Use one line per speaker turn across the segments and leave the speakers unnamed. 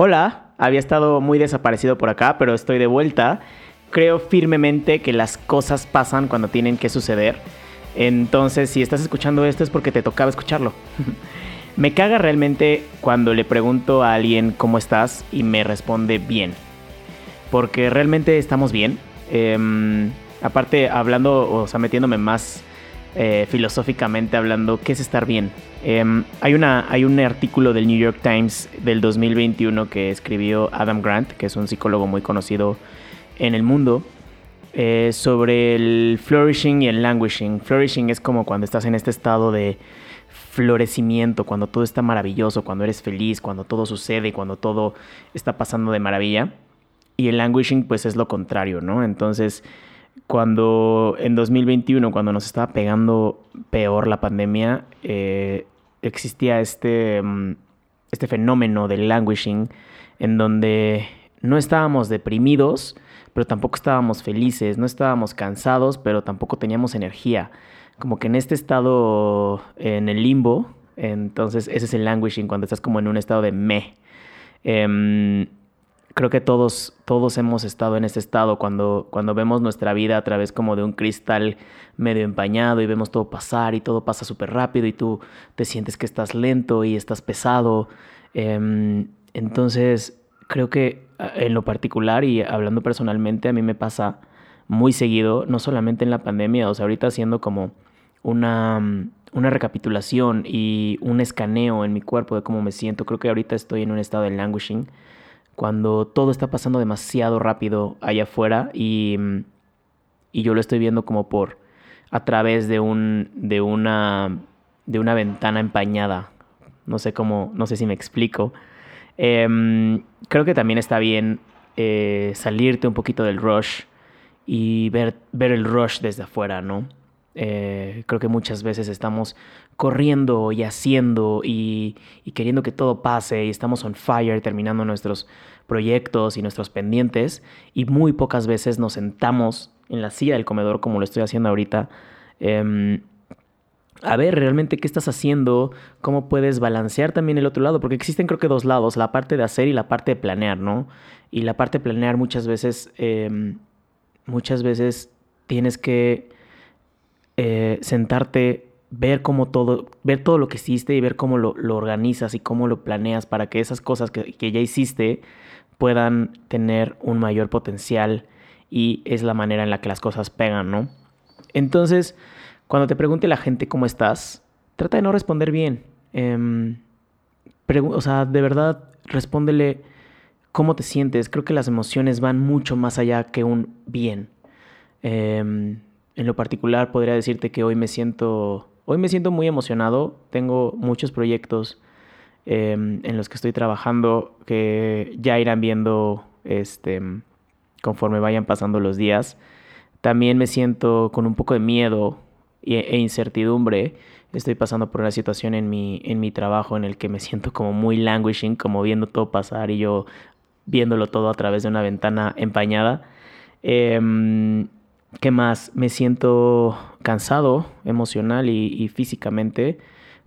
Hola, había estado muy desaparecido por acá, pero estoy de vuelta. Creo firmemente que las cosas pasan cuando tienen que suceder. Entonces, si estás escuchando esto es porque te tocaba escucharlo. me caga realmente cuando le pregunto a alguien cómo estás y me responde bien. Porque realmente estamos bien. Em, aparte, hablando, o sea, metiéndome más eh, filosóficamente hablando, ¿qué es estar bien? Em, hay, una, hay un artículo del New York Times del 2021 que escribió Adam Grant, que es un psicólogo muy conocido en el mundo, eh, sobre el flourishing y el languishing. Flourishing es como cuando estás en este estado de florecimiento, cuando todo está maravilloso, cuando eres feliz, cuando todo sucede, cuando todo está pasando de maravilla. Y el languishing pues es lo contrario, ¿no? Entonces cuando en 2021, cuando nos estaba pegando peor la pandemia, eh, existía este, mm, este fenómeno del languishing en donde no estábamos deprimidos, pero tampoco estábamos felices, no estábamos cansados, pero tampoco teníamos energía. Como que en este estado, en el limbo, entonces ese es el languishing, cuando estás como en un estado de me. Em, creo que todos, todos hemos estado en ese estado cuando, cuando vemos nuestra vida a través como de un cristal medio empañado y vemos todo pasar y todo pasa súper rápido y tú te sientes que estás lento y estás pesado. Em, entonces, creo que en lo particular y hablando personalmente, a mí me pasa muy seguido, no solamente en la pandemia, o sea, ahorita haciendo como una, una recapitulación y un escaneo en mi cuerpo de cómo me siento. Creo que ahorita estoy en un estado de languishing cuando todo está pasando demasiado rápido allá afuera y, y yo lo estoy viendo como por a través de un de una de una ventana empañada. No sé cómo no sé si me explico. Em, creo que también está bien eh, salirte un poquito del rush y ver ver el rush desde afuera no eh, creo que muchas veces estamos corriendo y haciendo y, queriendo que todo pase y estamos on fire terminando nuestros proyectos y nuestros pendientes y muy pocas veces nos sentamos en la silla del comedor como lo estoy haciendo ahorita. Em, a ver realmente qué estás haciendo, cómo puedes balancear también el otro lado, porque existen creo que dos lados, la parte de hacer y la parte de planear, ¿no? Y la parte de planear muchas veces, em, muchas veces tienes que eh, sentarte, ver cómo todo, ver todo lo que hiciste y ver cómo lo, organizas y cómo lo planeas para que esas cosas que, ya hiciste puedan tener un mayor potencial y es la manera en la que las cosas pegan, ¿no? Entonces, cuando te pregunte la gente cómo estás, trata de no responder bien. Em, o sea, de verdad, respóndele cómo te sientes. Creo que las emociones van mucho más allá que un bien. Eh, en lo particular podría decirte que hoy me siento, hoy me siento muy emocionado. Tengo muchos proyectos em, en los que estoy trabajando que ya irán viendo este, conforme vayan pasando los días. También me siento con un poco de miedo e incertidumbre. Estoy pasando por una situación en mi, en mi trabajo en el que me siento como muy languishing, como viendo todo pasar y yo viéndolo todo a través de una ventana empañada. Eh, ¿Qué más? Me siento cansado emocional y, físicamente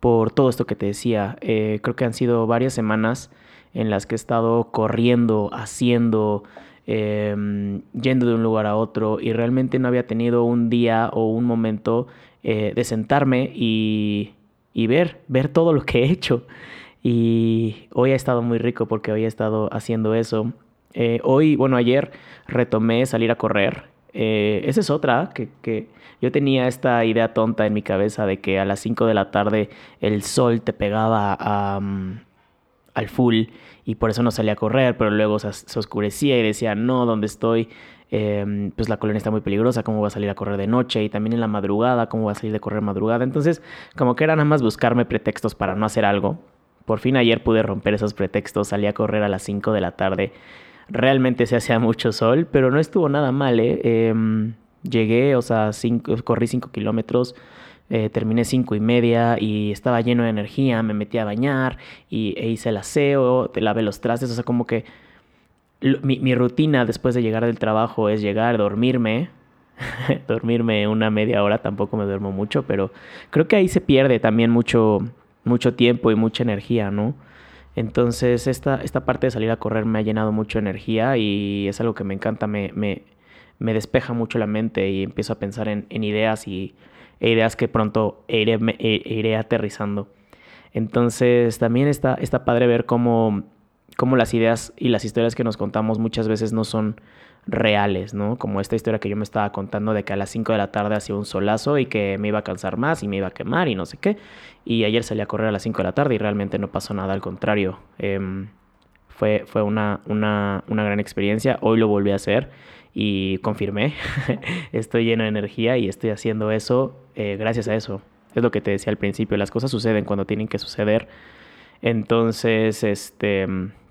por todo esto que te decía. Eh, creo que han sido varias semanas en las que he estado corriendo, haciendo, em, yendo de un lugar a otro y realmente no había tenido un día o un momento eh, de sentarme y, ver, ver todo lo que he hecho. Y hoy ha estado muy rico porque hoy he estado haciendo eso. Eh, hoy, bueno, ayer retomé salir a correr eh, esa es otra, que, yo tenía esta idea tonta en mi cabeza de que a las 5 de la tarde el sol te pegaba al full y por eso no salía a correr, pero luego se, oscurecía y decía, no, ¿dónde estoy? Em, pues la colonia está muy peligrosa, ¿cómo voy a salir a correr de noche? Y también en la madrugada, ¿cómo voy a salir de correr madrugada? Entonces, como que era nada más buscarme pretextos para no hacer algo. Por fin ayer pude romper esos pretextos, salí a correr a las 5 de la tarde realmente se hacía mucho sol, pero no estuvo nada mal, ¿eh? Em, llegué, o sea, corrí 5 kilómetros, eh, terminé cinco y media y estaba lleno de energía, me metí a bañar y, e hice el aseo, te lavé los trastes, o sea, como que mi, mi rutina después de llegar del trabajo es llegar, dormirme, dormirme una media hora, tampoco me duermo mucho, pero creo que ahí se pierde también mucho, mucho tiempo y mucha energía, ¿no? Entonces esta, esta parte de salir a correr me ha llenado mucho energía y es algo que me encanta, me, me, despeja mucho la mente y empiezo a pensar en, en ideas y e ideas que pronto iré, e, iré aterrizando. Entonces también está, está padre ver cómo, cómo las ideas y las historias que nos contamos muchas veces no son reales, ¿no? Como esta historia que yo me estaba contando de que a las 5 de la tarde hacía un solazo y que me iba a cansar más y me iba a quemar y no sé qué. Y ayer salí a correr a las 5 de la tarde y realmente no pasó nada, al contrario. Em, fue, fue una, una, una gran experiencia. Hoy lo volví a hacer y confirmé. estoy lleno de energía y estoy haciendo eso eh, gracias a eso. Es lo que te decía al principio, las cosas suceden cuando tienen que suceder. Entonces, este,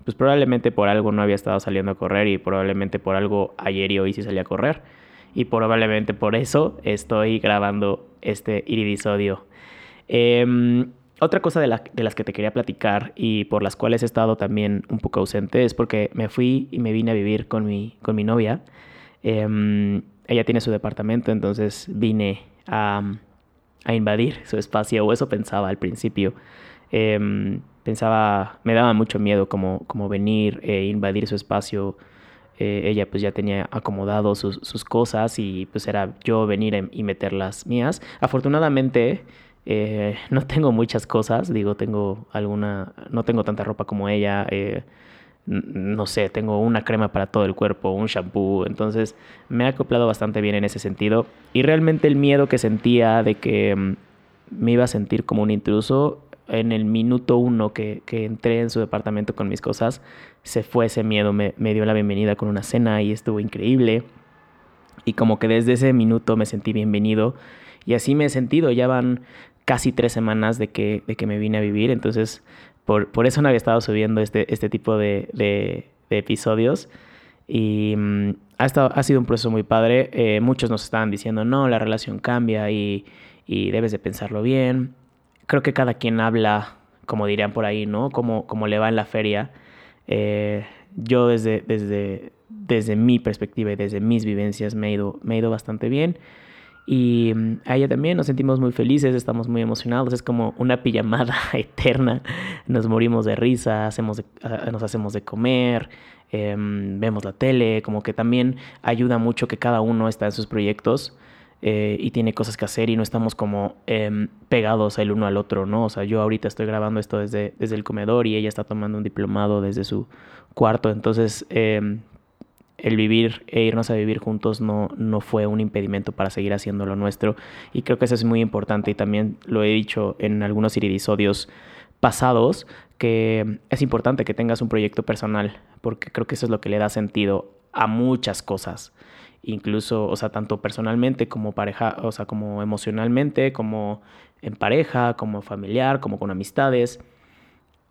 pues probablemente por algo no había estado saliendo a correr y probablemente por algo ayer y hoy sí salí a correr. Y probablemente por eso estoy grabando este iridisodio. Em, otra cosa de, de, las que te quería platicar y por las cuales he estado también un poco ausente es porque me fui y me vine a vivir con mi, con mi novia. Em, ella tiene su departamento, entonces vine a, invadir su espacio, o eso pensaba al principio. Em, pensaba, me daba mucho miedo como, como venir e invadir su espacio. Eh, ella pues ya tenía acomodado sus, sus, cosas y pues era yo venir y meter las mías. Afortunadamente eh, no tengo muchas cosas, digo, tengo alguna, no tengo tanta ropa como ella. Eh, no sé, tengo una crema para todo el cuerpo, un shampoo, entonces me ha acoplado bastante bien en ese sentido. Y realmente el miedo que sentía de que mm, me iba a sentir como un intruso, en el minuto uno que, entré en su departamento con mis cosas, se fue ese miedo, me, me dio la bienvenida con una cena y estuvo increíble. Y como que desde ese minuto me sentí bienvenido y así me he sentido, ya van casi tres semanas de que, de que me vine a vivir, entonces por, por eso no había estado subiendo este, este tipo de, de, episodios. Y mm, ha, estado, ha sido un proceso muy padre. Eh, muchos nos estaban diciendo, no, la relación cambia y, y, debes de pensarlo bien. Creo que cada quien habla, como dirían por ahí, ¿no? Como, como le va en la feria. Eh, yo desde, desde, desde mi perspectiva y desde mis vivencias me he ido, me he ido bastante bien. Y mm, a ella también nos sentimos muy felices, estamos muy emocionados, es como una pijamada eterna, nos morimos de risa, hacemos ah, nos hacemos de comer, em, vemos la tele, como que también ayuda mucho que cada uno está en sus proyectos eh, y tiene cosas que hacer y no estamos como em, pegados el uno al otro, ¿no? O sea, yo ahorita estoy grabando esto desde, desde el comedor y ella está tomando un diplomado desde su cuarto, entonces em, el vivir e irnos a vivir juntos no, no fue un impedimento para seguir haciendo lo nuestro. Y creo que eso es muy importante y también lo he dicho en algunos iridisodios pasados, que es importante que tengas un proyecto personal, porque creo que eso es lo que le da sentido a muchas cosas. Incluso, o sea, tanto personalmente como pareja, o sea, como emocionalmente, como en pareja, como familiar, como con amistades.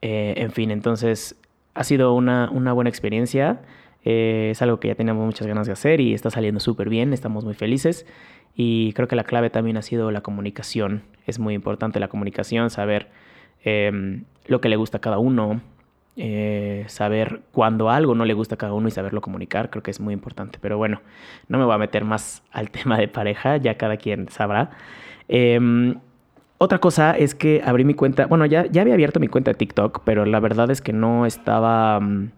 Eh, en fin, entonces ha sido una, una buena experiencia. Eh, es algo que ya teníamos muchas ganas de hacer y está saliendo súper bien, estamos muy felices. Y creo que la clave también ha sido la comunicación. Es muy importante la comunicación, saber em, lo que le gusta a cada uno, eh, saber cuando algo no le gusta a cada uno y saberlo comunicar, creo que es muy importante. Pero bueno, no me voy a meter más al tema de pareja, ya cada quien sabrá. Em, otra cosa es que abrí mi cuenta, bueno, ya, ya había abierto mi cuenta de TikTok, pero la verdad es que no estaba mm,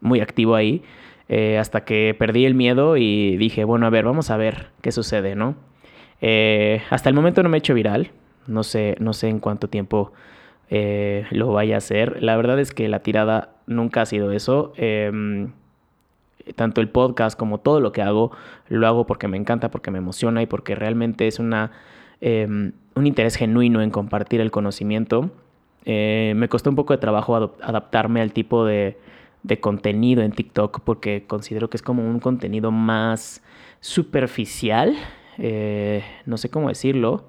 muy activo ahí. Eh, hasta que perdí el miedo y dije, bueno, a ver, vamos a ver qué sucede, ¿no? Eh, hasta el momento no me he hecho viral, no sé, no sé en cuánto tiempo eh, lo vaya a hacer. La verdad es que la tirada nunca ha sido eso. Em, tanto el podcast como todo lo que hago, lo hago porque me encanta, porque me emociona y porque realmente es una, em, un interés genuino en compartir el conocimiento. me costó un poco de trabajo adaptarme al tipo de, de contenido en TikTok porque considero que es como un contenido más superficial, eh, no sé cómo decirlo,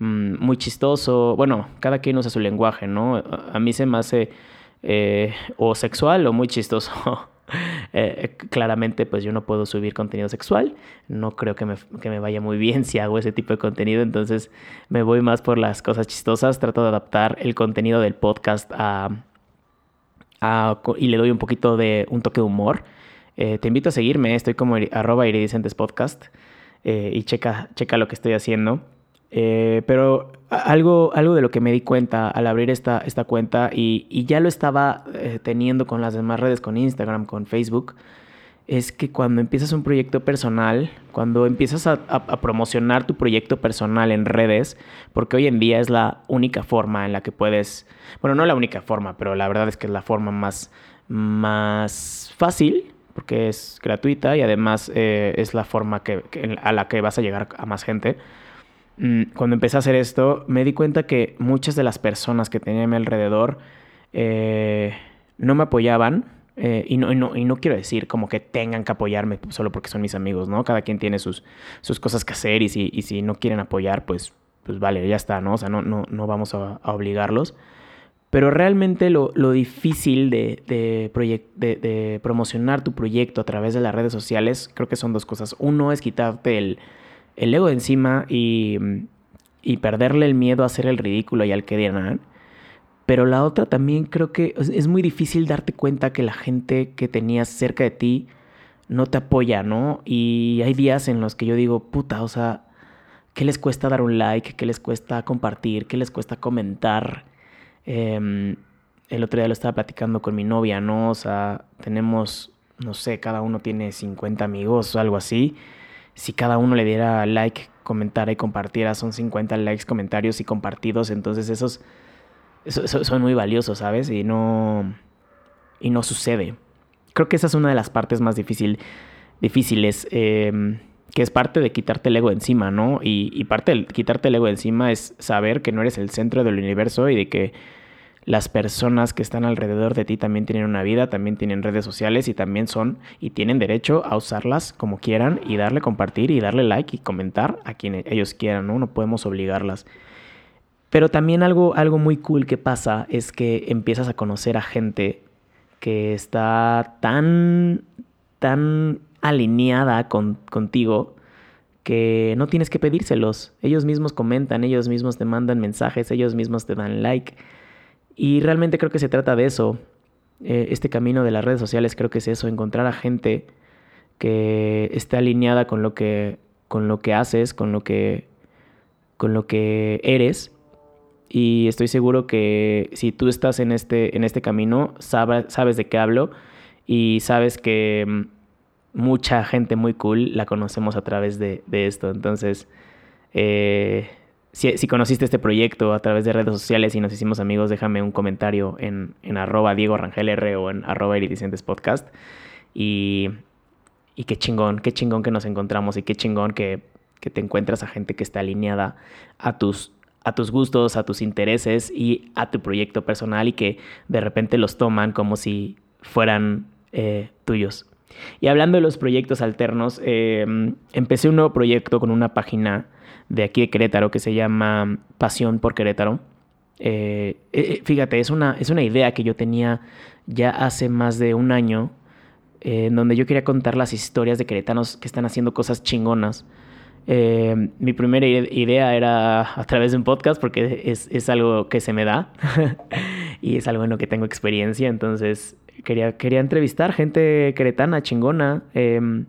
muy chistoso, bueno, cada quien usa su lenguaje, ¿no? A mí se me hace eh, o sexual o muy chistoso. Eh, claramente pues yo no puedo subir contenido sexual, no creo que me, que me, vaya muy bien si hago ese tipo de contenido, entonces me voy más por las cosas chistosas, trato de adaptar el contenido del podcast a, y le doy un poquito de un toque de humor. Eh, te invito a seguirme, estoy como arroba iridicentes podcast eh, y checa, checa lo que estoy haciendo. Eh, pero algo, algo de lo que me di cuenta al abrir esta, esta cuenta y, y ya lo estaba eh, teniendo con las demás redes, con Instagram, con Facebook, es que cuando empiezas un proyecto personal, cuando empiezas a, a, promocionar tu proyecto personal en redes, porque hoy en día es la única forma en la que puedes, bueno, no la única forma, pero la verdad es que es la forma más, más fácil, porque es gratuita y además eh, es la forma que, a la que vas a llegar a más gente. Mm, cuando empecé a hacer esto, me di cuenta que muchas de las personas que tenía a mi alrededor eh, no me apoyaban eh, y, no, y, no, y, no, quiero decir como que tengan que apoyarme solo porque son mis amigos, ¿no? Cada quien tiene sus, sus cosas que hacer y si, y si no quieren apoyar, pues, pues vale, ya está, ¿no? O sea, no, no, no vamos a, obligarlos. Pero realmente lo, lo difícil de, de, de, de, promocionar tu proyecto a través de las redes sociales, creo que son dos cosas. Uno es quitarte el, el ego de encima y, y perderle el miedo a hacer el ridículo y al que dirán. Pero la otra también creo que es muy difícil darte cuenta que la gente que tenías cerca de ti no te apoya, ¿no? Y hay días en los que yo digo, puta, o sea, ¿qué les cuesta dar un like? ¿Qué les cuesta compartir? ¿Qué les cuesta comentar? Eh, el otro día lo estaba platicando con mi novia, ¿no? O sea, tenemos, no sé, cada uno tiene 50 amigos o algo así. Si cada uno le diera like, comentara y compartiera, son 50 likes, comentarios y compartidos. Entonces esos eso, son muy valiosos, ¿sabes? Y no, y no sucede. Creo que esa es una de las partes más difícil, difíciles, eh, que es parte de quitarte el ego encima, ¿no? Y, y parte de quitarte el ego encima es saber que no eres el centro del universo y de que las personas que están alrededor de ti también tienen una vida, también tienen redes sociales y también son y tienen derecho a usarlas como quieran y darle compartir y darle like y comentar a quien ellos quieran, ¿no? No podemos obligarlas. Pero también algo, algo muy cool que pasa es que empiezas a conocer a gente que está tan, tan alineada con, contigo que no tienes que pedírselos. Ellos mismos comentan, ellos mismos te mandan mensajes, ellos mismos te dan like. Y realmente creo que se trata de eso. Eh, este camino de las redes sociales creo que es eso, encontrar a gente que esté alineada con lo que, con lo que haces, con lo que, con lo que eres y estoy seguro que si tú estás en este, en este camino, sabes, de qué hablo y sabes que mm, mucha gente muy cool la conocemos a través de, de esto. Entonces, eh, si, conociste este proyecto a través de redes sociales y nos hicimos amigos, déjame un comentario en, en arroba Diego Rangel R o en arroba Podcast. Y, y qué chingón, qué chingón que nos encontramos y qué chingón que, que te encuentras a gente que está alineada a tus a tus gustos, a tus intereses y a tu proyecto personal y que de repente los toman como si fueran eh, tuyos. Y hablando de los proyectos alternos, eh, empecé un nuevo proyecto con una página de aquí de Querétaro que se llama Pasión por Querétaro. Eh, eh fíjate, es una, es una idea que yo tenía ya hace más de un año, en donde yo quería contar las historias de queretanos que están haciendo cosas chingonas eh, mi primera idea era a través de un podcast porque es, es algo que se me da y es algo en lo que tengo experiencia. Entonces quería, quería entrevistar gente queretana, chingona, eh,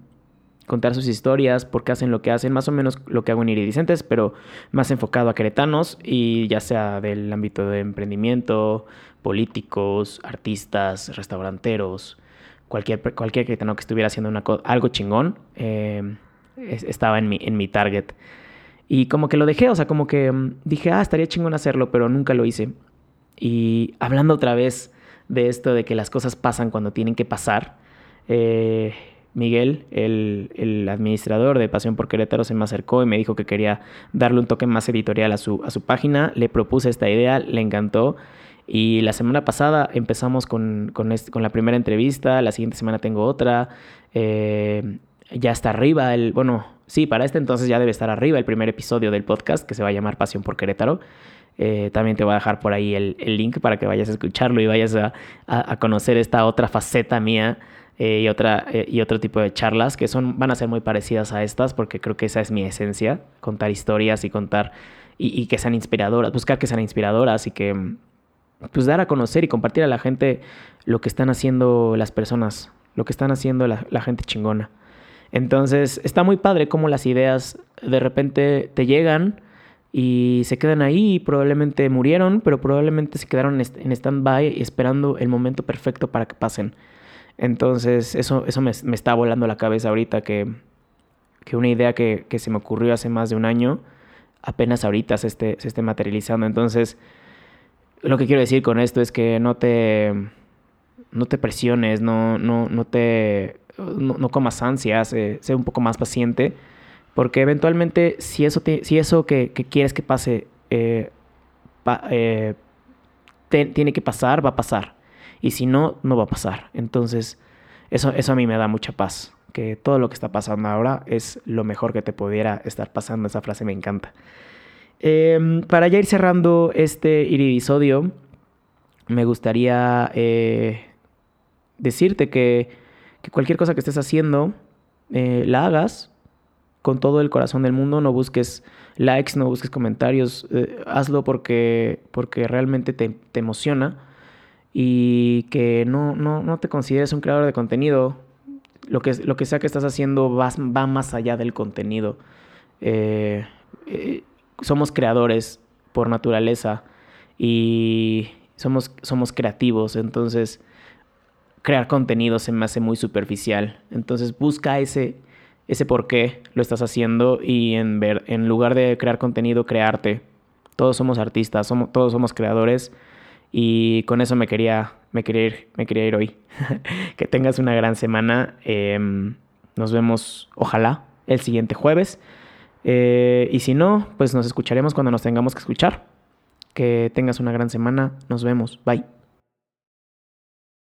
contar sus historias, por qué hacen lo que hacen, más o menos lo que hago en Iridicentes, pero más enfocado a queretanos y ya sea del ámbito de emprendimiento, políticos, artistas, restauranteros, cualquier, cualquier queretano que estuviera haciendo una algo chingón. Eh, estaba en mi, en mi target. Y como que lo dejé, o sea, como que mm, dije, ah, estaría chingón hacerlo, pero nunca lo hice. Y hablando otra vez de esto de que las cosas pasan cuando tienen que pasar, eh, Miguel, el, el, administrador de Pasión por Querétaro, se me acercó y me dijo que quería darle un toque más editorial a su, a su página. Le propuse esta idea, le encantó. Y la semana pasada empezamos con, con, este, con la primera entrevista, la siguiente semana tengo otra. Eh, ya está arriba el, bueno, sí, para este entonces ya debe estar arriba el primer episodio del podcast que se va a llamar Pasión por Querétaro. Eh, también te voy a dejar por ahí el, link para que vayas a escucharlo y vayas a, a, conocer esta otra faceta mía eh, y, otra, eh, y otro tipo de charlas que son, van a ser muy parecidas a estas porque creo que esa es mi esencia, contar historias y contar y, y que sean inspiradoras, buscar que sean inspiradoras y que pues dar a conocer y compartir a la gente lo que están haciendo las personas, lo que están haciendo la, la gente chingona. Entonces está muy padre cómo las ideas de repente te llegan, y se quedan ahí probablemente murieron, pero probablemente se quedaron en stand-by esperando el momento perfecto para que pasen. Entonces, eso, eso me, está volando la cabeza ahorita, que, que una idea que, que, se me ocurrió hace más de un año, apenas ahorita se esté, se esté materializando. Entonces, lo que quiero decir con esto es que no te, no te presiones, no, no, no te, no, comas ansias, eh, sé un poco más paciente porque eventualmente, si eso, si eso que, quieres que pase eh, eh, tiene que pasar, va a pasar. Y si no, no va a pasar. Entonces, eso, eso a mí me da mucha paz. Que todo lo que está pasando ahora es lo mejor que te pudiera estar pasando. Esa frase me encanta. Em, para ya ir cerrando este iridisodio, me gustaría eh, decirte que, que, cualquier cosa que estés haciendo, la hagas con todo el corazón del mundo, no busques likes, no busques comentarios, eh, hazlo porque, porque realmente te, emociona y que no, no, no, te consideres un creador de contenido. Lo que, lo que sea que estás haciendo va, va más allá del contenido. Eh, eh, somos creadores por naturaleza y somos, somos creativos, entonces crear contenido se me hace muy superficial. Entonces busca ese ese por qué lo estás haciendo y en, ver, en lugar de crear contenido, crearte. Todos somos artistas, todos somos creadores y con eso me quería, me quería ir, me quería ir hoy. que tengas una gran semana. Em, nos vemos, ojalá, el siguiente jueves. Eh, y si no, pues nos escucharemos cuando nos tengamos que escuchar. Que tengas una gran semana. Nos vemos. Bye.